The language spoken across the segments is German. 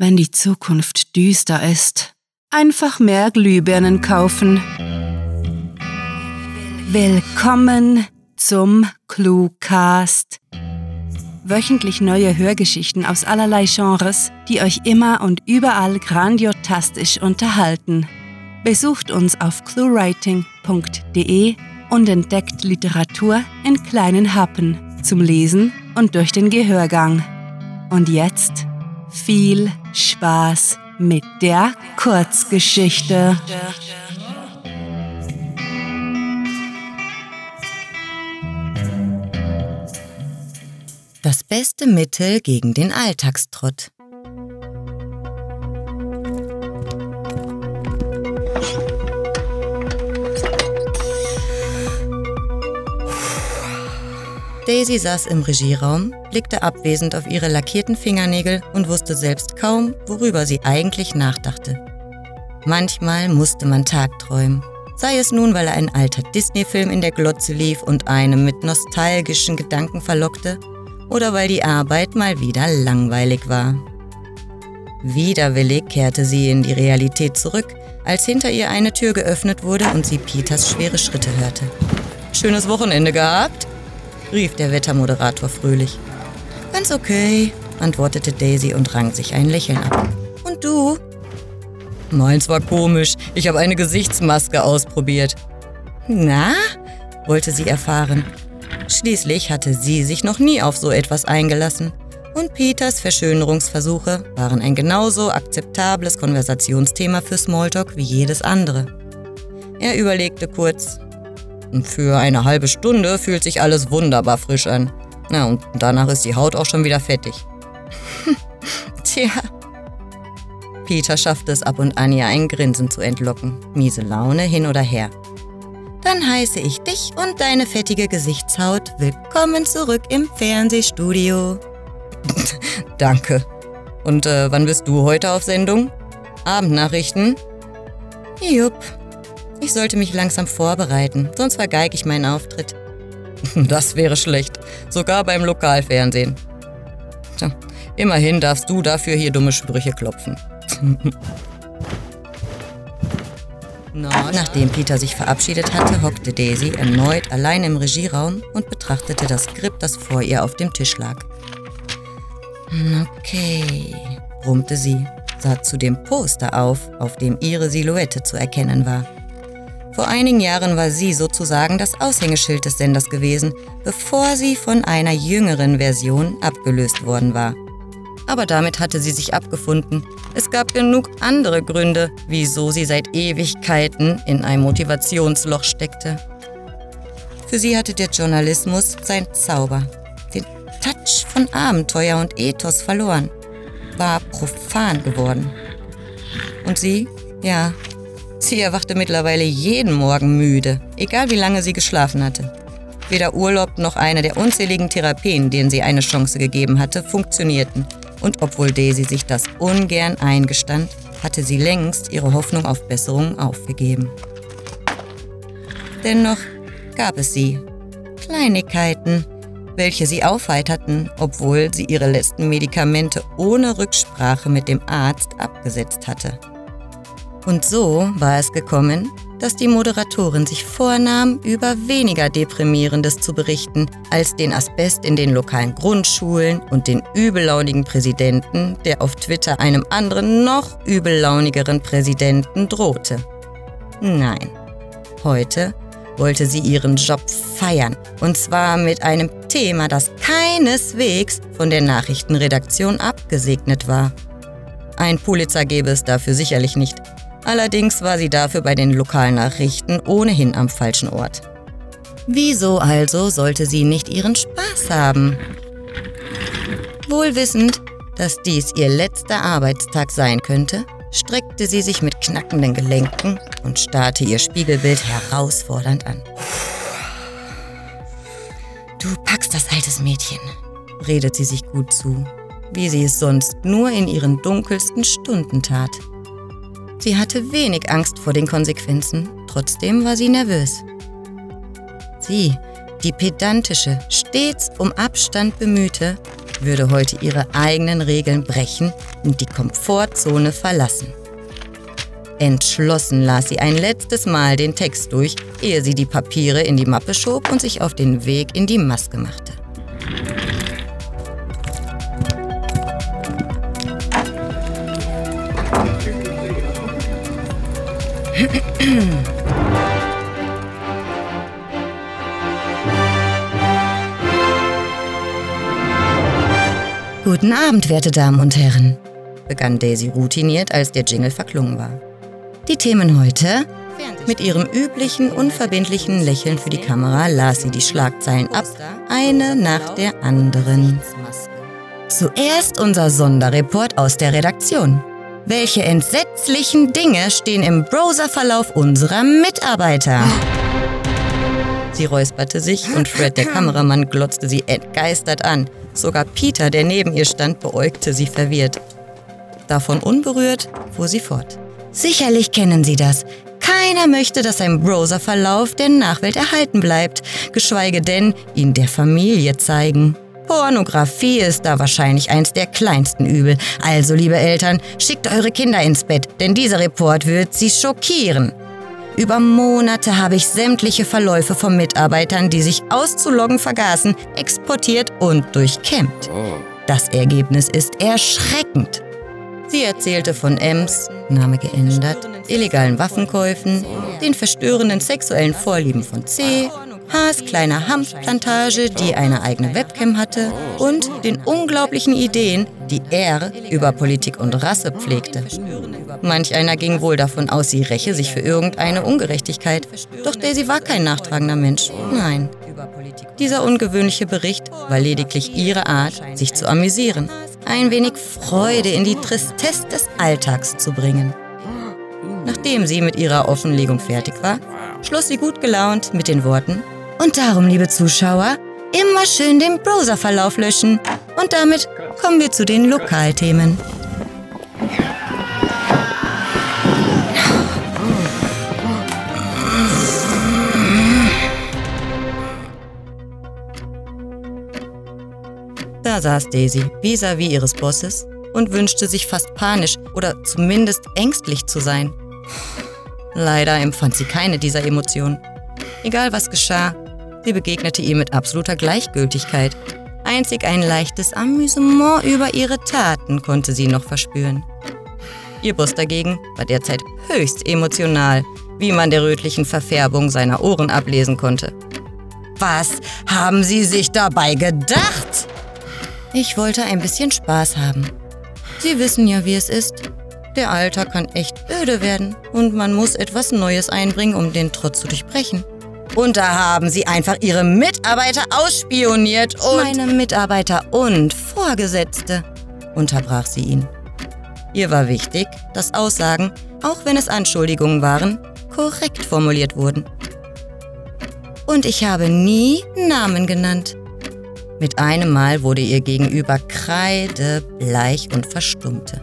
wenn die Zukunft düster ist. Einfach mehr Glühbirnen kaufen. Willkommen zum Cluecast. Wöchentlich neue Hörgeschichten aus allerlei Genres, die euch immer und überall grandiotastisch unterhalten. Besucht uns auf cluewriting.de und entdeckt Literatur in kleinen Happen zum Lesen und durch den Gehörgang. Und jetzt viel Spaß mit der Kurzgeschichte. Das beste Mittel gegen den Alltagstrott. Daisy saß im Regieraum, blickte abwesend auf ihre lackierten Fingernägel und wusste selbst kaum, worüber sie eigentlich nachdachte. Manchmal musste man tagträumen. Sei es nun, weil ein alter Disney-Film in der Glotze lief und einem mit nostalgischen Gedanken verlockte, oder weil die Arbeit mal wieder langweilig war. Widerwillig kehrte sie in die Realität zurück, als hinter ihr eine Tür geöffnet wurde und sie Peters schwere Schritte hörte. Schönes Wochenende gehabt? Rief der Wettermoderator fröhlich. Ganz okay, antwortete Daisy und rang sich ein Lächeln ab. Und du? Meins war komisch. Ich habe eine Gesichtsmaske ausprobiert. Na? wollte sie erfahren. Schließlich hatte sie sich noch nie auf so etwas eingelassen. Und Peters Verschönerungsversuche waren ein genauso akzeptables Konversationsthema für Smalltalk wie jedes andere. Er überlegte kurz, für eine halbe Stunde fühlt sich alles wunderbar frisch an. Na, und danach ist die Haut auch schon wieder fettig. Tja. Peter schaffte es ab und an, ihr ein Grinsen zu entlocken. Miese Laune hin oder her. Dann heiße ich dich und deine fettige Gesichtshaut willkommen zurück im Fernsehstudio. Danke. Und äh, wann bist du heute auf Sendung? Abendnachrichten? Jupp, ich sollte mich langsam vorbereiten, sonst vergeige ich meinen Auftritt. Das wäre schlecht, sogar beim Lokalfernsehen. Tja, immerhin darfst du dafür hier dumme Sprüche klopfen. Nachdem Peter sich verabschiedet hatte, hockte Daisy erneut allein im Regieraum und betrachtete das Skript, das vor ihr auf dem Tisch lag. Okay, brummte sie, sah zu dem Poster auf, auf dem ihre Silhouette zu erkennen war. Vor einigen Jahren war sie sozusagen das Aushängeschild des Senders gewesen, bevor sie von einer jüngeren Version abgelöst worden war. Aber damit hatte sie sich abgefunden. Es gab genug andere Gründe, wieso sie seit Ewigkeiten in ein Motivationsloch steckte. Für sie hatte der Journalismus sein Zauber, den Touch von Abenteuer und Ethos verloren, war profan geworden. Und sie, ja, Sie erwachte mittlerweile jeden Morgen müde, egal wie lange sie geschlafen hatte. Weder Urlaub noch eine der unzähligen Therapien, denen sie eine Chance gegeben hatte, funktionierten. Und obwohl Daisy sich das ungern eingestand, hatte sie längst ihre Hoffnung auf Besserung aufgegeben. Dennoch gab es sie. Kleinigkeiten, welche sie aufheiterten, obwohl sie ihre letzten Medikamente ohne Rücksprache mit dem Arzt abgesetzt hatte. Und so war es gekommen, dass die Moderatorin sich vornahm, über weniger Deprimierendes zu berichten als den Asbest in den lokalen Grundschulen und den übellaunigen Präsidenten, der auf Twitter einem anderen, noch übellaunigeren Präsidenten drohte. Nein, heute wollte sie ihren Job feiern. Und zwar mit einem Thema, das keineswegs von der Nachrichtenredaktion abgesegnet war. Ein Pulitzer gäbe es dafür sicherlich nicht. Allerdings war sie dafür bei den Lokalnachrichten ohnehin am falschen Ort. Wieso also sollte sie nicht ihren Spaß haben? Wohl wissend, dass dies ihr letzter Arbeitstag sein könnte, streckte sie sich mit knackenden Gelenken und starrte ihr Spiegelbild herausfordernd an. Du packst das altes Mädchen, redet sie sich gut zu, wie sie es sonst nur in ihren dunkelsten Stunden tat. Sie hatte wenig Angst vor den Konsequenzen, trotzdem war sie nervös. Sie, die pedantische, stets um Abstand bemühte, würde heute ihre eigenen Regeln brechen und die Komfortzone verlassen. Entschlossen las sie ein letztes Mal den Text durch, ehe sie die Papiere in die Mappe schob und sich auf den Weg in die Maske machte. Guten Abend, werte Damen und Herren, begann Daisy routiniert, als der Jingle verklungen war. Die Themen heute? Mit ihrem üblichen, unverbindlichen Lächeln für die Kamera las sie die Schlagzeilen ab, eine nach der anderen. Zuerst unser Sonderreport aus der Redaktion. Welche entsetzlichen Dinge stehen im Browserverlauf unserer Mitarbeiter? Sie räusperte sich und Fred, der Kameramann, glotzte sie entgeistert an. Sogar Peter, der neben ihr stand, beäugte sie verwirrt. Davon unberührt fuhr sie fort. Sicherlich kennen Sie das. Keiner möchte, dass ein Browserverlauf der Nachwelt erhalten bleibt, geschweige denn ihn der Familie zeigen. Pornografie ist da wahrscheinlich eins der kleinsten Übel. Also, liebe Eltern, schickt eure Kinder ins Bett, denn dieser Report wird sie schockieren. Über Monate habe ich sämtliche Verläufe von Mitarbeitern, die sich auszuloggen vergaßen, exportiert und durchkämmt. Das Ergebnis ist erschreckend. Sie erzählte von Ems, Name geändert, illegalen Waffenkäufen, den verstörenden sexuellen Vorlieben von C, Haas kleiner Hanfplantage, die eine eigene Webcam hatte, und den unglaublichen Ideen, die er über Politik und Rasse pflegte. Manch einer ging wohl davon aus, sie räche sich für irgendeine Ungerechtigkeit. Doch Daisy war kein nachtragender Mensch. Nein. Dieser ungewöhnliche Bericht war lediglich ihre Art, sich zu amüsieren, ein wenig Freude in die Tristesse des Alltags zu bringen. Nachdem sie mit ihrer Offenlegung fertig war, schloss sie gut gelaunt mit den Worten, und darum, liebe Zuschauer, immer schön den Browserverlauf löschen. Und damit kommen wir zu den Lokalthemen. Da saß Daisy vis-à-vis -vis ihres Bosses und wünschte sich fast panisch oder zumindest ängstlich zu sein. Leider empfand sie keine dieser Emotionen. Egal was geschah, Sie begegnete ihm mit absoluter Gleichgültigkeit. Einzig ein leichtes Amüsement über ihre Taten konnte sie noch verspüren. Ihr Boss dagegen war derzeit höchst emotional, wie man der rötlichen Verfärbung seiner Ohren ablesen konnte. Was haben Sie sich dabei gedacht? Ich wollte ein bisschen Spaß haben. Sie wissen ja, wie es ist. Der Alltag kann echt öde werden und man muss etwas Neues einbringen, um den Trotz zu durchbrechen. Und da haben sie einfach ihre Mitarbeiter ausspioniert und... Meine Mitarbeiter und Vorgesetzte, unterbrach sie ihn. Ihr war wichtig, dass Aussagen, auch wenn es Anschuldigungen waren, korrekt formuliert wurden. Und ich habe nie Namen genannt. Mit einem Mal wurde ihr gegenüber kreidebleich und verstummte.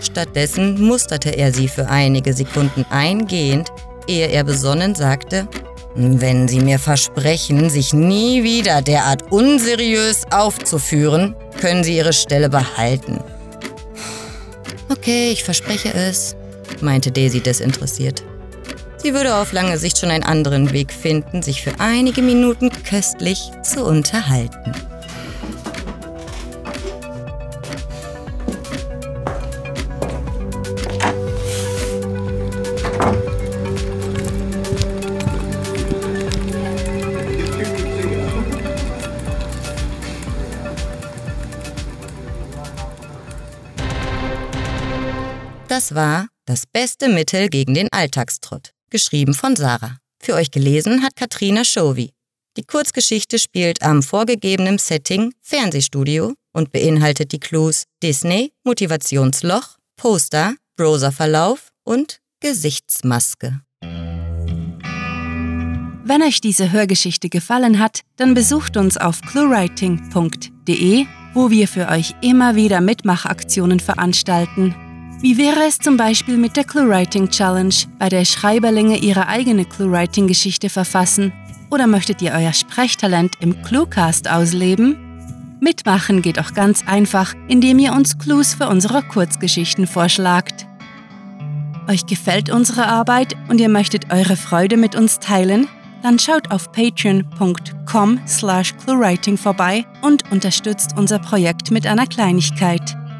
Stattdessen musterte er sie für einige Sekunden eingehend, ehe er besonnen sagte, wenn Sie mir versprechen, sich nie wieder derart unseriös aufzuführen, können Sie Ihre Stelle behalten. Okay, ich verspreche es, meinte Daisy desinteressiert. Sie würde auf lange Sicht schon einen anderen Weg finden, sich für einige Minuten köstlich zu unterhalten. Das war Das beste Mittel gegen den Alltagstrott, geschrieben von Sarah. Für euch gelesen hat Katrina Shovi. Die Kurzgeschichte spielt am vorgegebenen Setting Fernsehstudio und beinhaltet die Clues Disney, Motivationsloch, Poster, Browserverlauf und Gesichtsmaske. Wenn euch diese Hörgeschichte gefallen hat, dann besucht uns auf cluewriting.de, wo wir für euch immer wieder Mitmachaktionen veranstalten wie wäre es zum Beispiel mit der ClueWriting Challenge, bei der Schreiberlinge ihre eigene ClueWriting-Geschichte verfassen? Oder möchtet ihr euer Sprechtalent im Cluecast ausleben? Mitmachen geht auch ganz einfach, indem ihr uns Clues für unsere Kurzgeschichten vorschlagt. Euch gefällt unsere Arbeit und ihr möchtet eure Freude mit uns teilen? Dann schaut auf patreon.com slash cluewriting vorbei und unterstützt unser Projekt mit einer Kleinigkeit.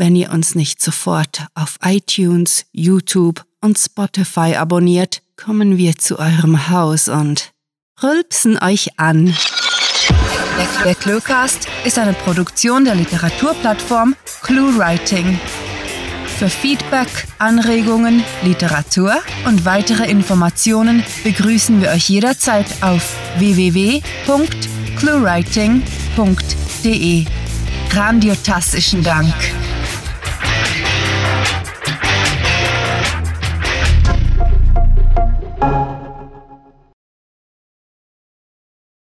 Wenn ihr uns nicht sofort auf iTunes, YouTube und Spotify abonniert, kommen wir zu eurem Haus und rülpsen euch an. Der Cluecast ist eine Produktion der Literaturplattform ClueWriting. Für Feedback, Anregungen, Literatur und weitere Informationen begrüßen wir euch jederzeit auf www.cluewriting.de. Grandiotastischen Dank.